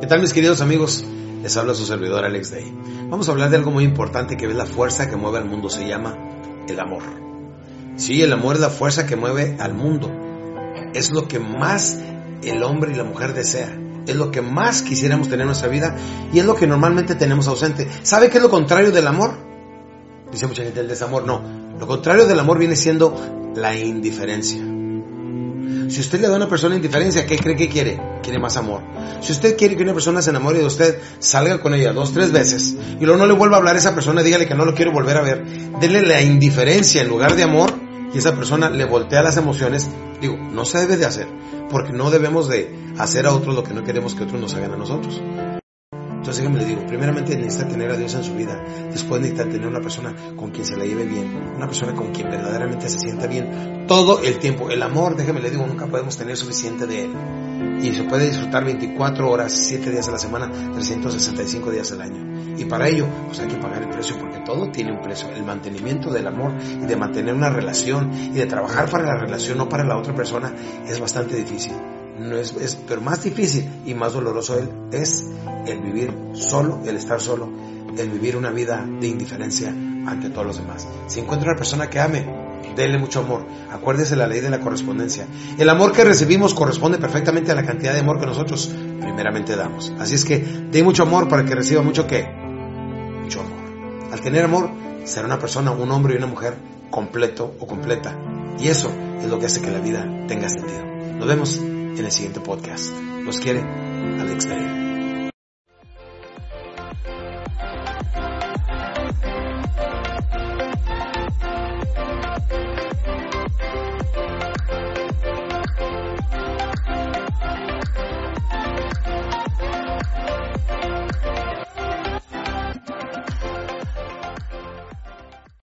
¿Qué tal mis queridos amigos? Les habla su servidor Alex Day. Vamos a hablar de algo muy importante que es la fuerza que mueve al mundo. Se llama el amor. Sí, el amor es la fuerza que mueve al mundo. Es lo que más el hombre y la mujer desea. Es lo que más quisiéramos tener en nuestra vida y es lo que normalmente tenemos ausente. ¿Sabe qué es lo contrario del amor? Dice mucha gente el desamor. No, lo contrario del amor viene siendo la indiferencia. Si usted le da a una persona indiferencia, ¿qué cree que quiere? Quiere más amor. Si usted quiere que una persona se enamore de usted, salga con ella dos, tres veces y luego no le vuelva a hablar a esa persona, dígale que no lo quiero volver a ver. Dele la indiferencia en lugar de amor y esa persona le voltea las emociones. Digo, no se debe de hacer, porque no debemos de hacer a otros lo que no queremos que otros nos hagan a nosotros. Entonces déjame le digo, primeramente necesita tener a Dios en su vida, después necesita tener una persona con quien se la lleve bien, una persona con quien verdaderamente se sienta bien todo el tiempo. El amor, déjame le digo, nunca podemos tener suficiente de él. Y se puede disfrutar 24 horas, 7 días a la semana, 365 días al año. Y para ello, pues hay que pagar el precio porque todo tiene un precio. El mantenimiento del amor y de mantener una relación y de trabajar para la relación, no para la otra persona, es bastante difícil no es, es, pero más difícil y más doloroso es el vivir solo, el estar solo, el vivir una vida de indiferencia ante todos los demás. Si encuentra una persona que ame, denle mucho amor. Acuérdese la ley de la correspondencia. El amor que recibimos corresponde perfectamente a la cantidad de amor que nosotros primeramente damos. Así es que dé mucho amor para que reciba mucho qué? Mucho amor. Al tener amor, será una persona, un hombre y una mujer completo o completa. Y eso es lo que hace que la vida tenga sentido. Nos vemos en el siguiente podcast. Los quiere Alex Day.